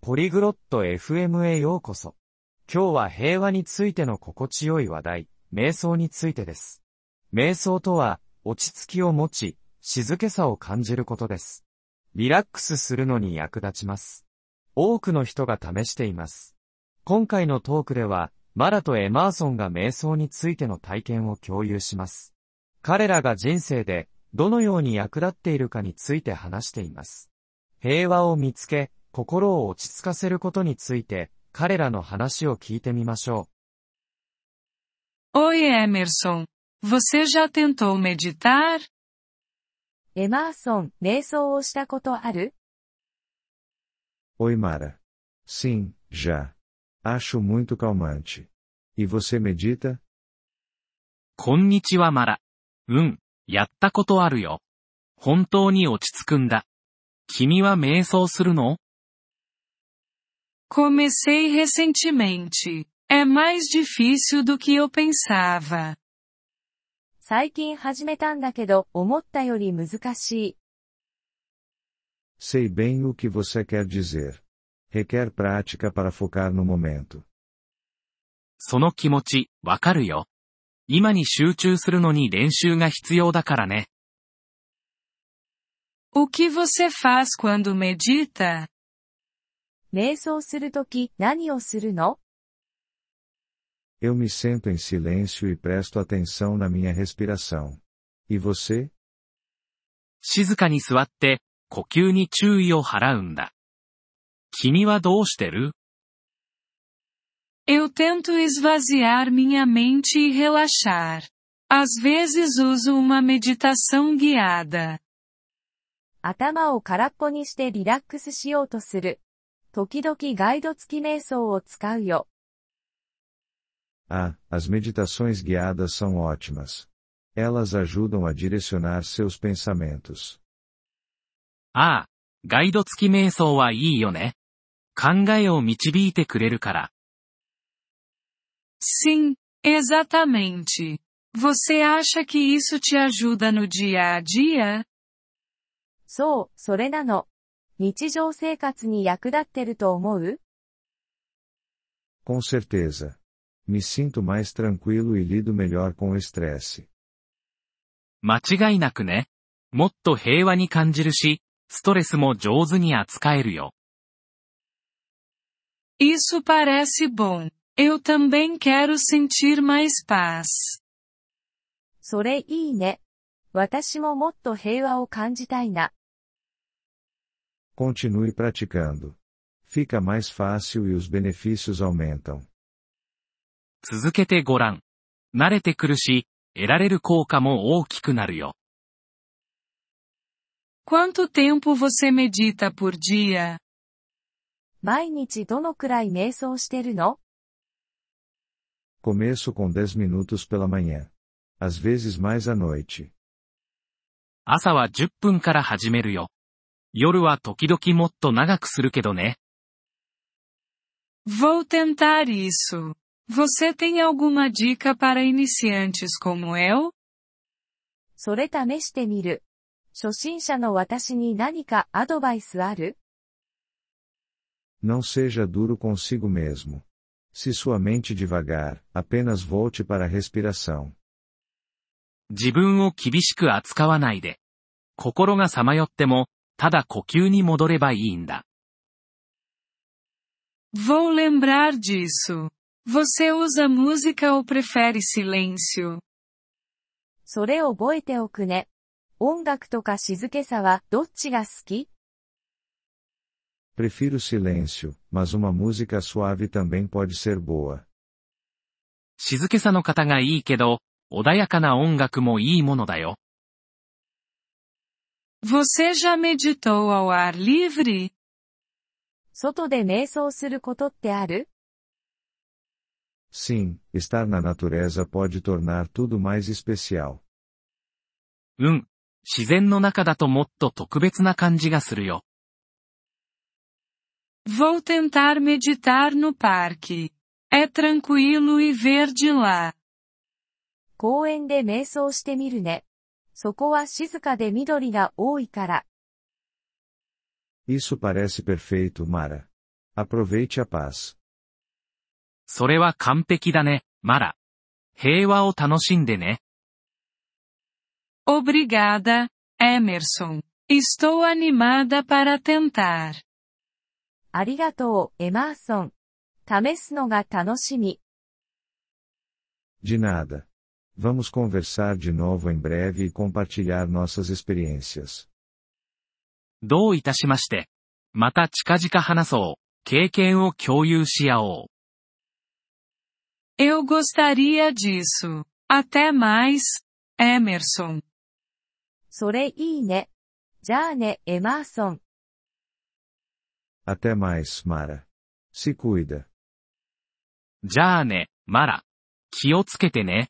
ポリグロット FM へようこそ。今日は平和についての心地よい話題、瞑想についてです。瞑想とは、落ち着きを持ち、静けさを感じることです。リラックスするのに役立ちます。多くの人が試しています。今回のトークでは、マラとエマーソンが瞑想についての体験を共有します。彼らが人生で、どのように役立っているかについて話しています。平和を見つけ、心を落ち着かせることについて、彼らの話を聞いてみましょ Oi Emerson. Você já tentou meditar? エマーソン、瞑想をしたことある？Oi Mara. Sim, já. Acho muito calmante. E você medita? こんにちはマラ。うん、やったことあるよ。本当に落ち着くんだ。君は瞑想するの Comecei recentemente. É mais difícil do que eu pensava. 最近始めたんだけど、思ったより難しい。 Sei bem o que você quer dizer. Requer prática para focar no momento. その気持ち、わかるよ。今に集中するのに練習が必要だからね。 O que você faz quando medita? 瞑想するとき、何をするの Eu me sento em silêncio e presto atenção na minha respiração. E você? 静かに座って、呼吸に注意を払うんだ。君はどうしてる Eu tento esvaziar minha mente e relaxar. Às vezes uso uma meditação guiada. 頭を空っぽにしてリラックスしようとする。 時々ガイド付き瞑想を使うよ。 Ah, as meditações guiadas são ótimas. Elas ajudam a direcionar seus pensamentos. ああ、ガイド付き瞑想はいいよね。考えを導いてくれるから。 Sim, exatamente. Você acha que isso te ajuda no dia a dia? そう、それなの。 日常生活に役立ってると思う Com certeza. Me sinto mais tranquilo e lido melhor com o estresse. 間違いなくね。もっと平和に感じるし、ストレスも上手に扱えるよ。Isso parece bom. Eu também quero sentir mais paz. それいいね。私ももっと平和を感じたいな。Continue praticando. Fica mais fácil e os benefícios aumentam. 続けてごらん。慣れてくるし、得られる効果も大きくなるよ。 Quanto tempo você medita por dia? 毎日どのくらい瞑想してるの Começo com 10 minutos pela manhã. Às vezes mais à noite. 朝は10分から始めるよ。 夜は時々もっと長くするけどね。Vou tentar isso. Você tem alguma dica para iniciantes como eu? それ試してみる。初心者の私に何かアドバイスある Não seja duro consigo mesmo. Se sua mente devagar, apenas volte para a respiração. 自分を厳しく扱わないで。心がさまよっても、ただ呼吸に戻ればいいんだ。Vou lembrar disso. Você usa música ou prefere silêncio? それを覚えておくね。音楽とか静けさはどっちが好き Prefiro silêncio, mas uma música suave também pode ser boa. 静けさの方がいいけど、穏やかな音楽もいいものだよ。Você já meditou ao ar livre? 外で瞑想することってある Sim, estar na natureza pode tornar tudo mais especial. うん。自然の中だともっと特別な感じがするよ。 Vou tentar meditar no parque. É tranquilo e verde lá. 公園で瞑想してみるね。 そこは静かで緑が多いから。Isso parece perfeito, Mara. Aproveite a paz. それは完璧だね、マラ。平和を楽しんでね。Obrigada, Emerson. Estou animada para tentar. ありがとう、エマーソン。試すのが楽しみ。De nada. Vamos conversar de novo em breve e compartilhar nossas experiências. どういたしまして。また近々話そう。経験を共有し合おう。 Eu gostaria disso. Até mais, Emerson. それいいね。じゃあね、エマーソン。 Até mais, Mara. Se cuida. じゃあね、マラ。気をつけてね。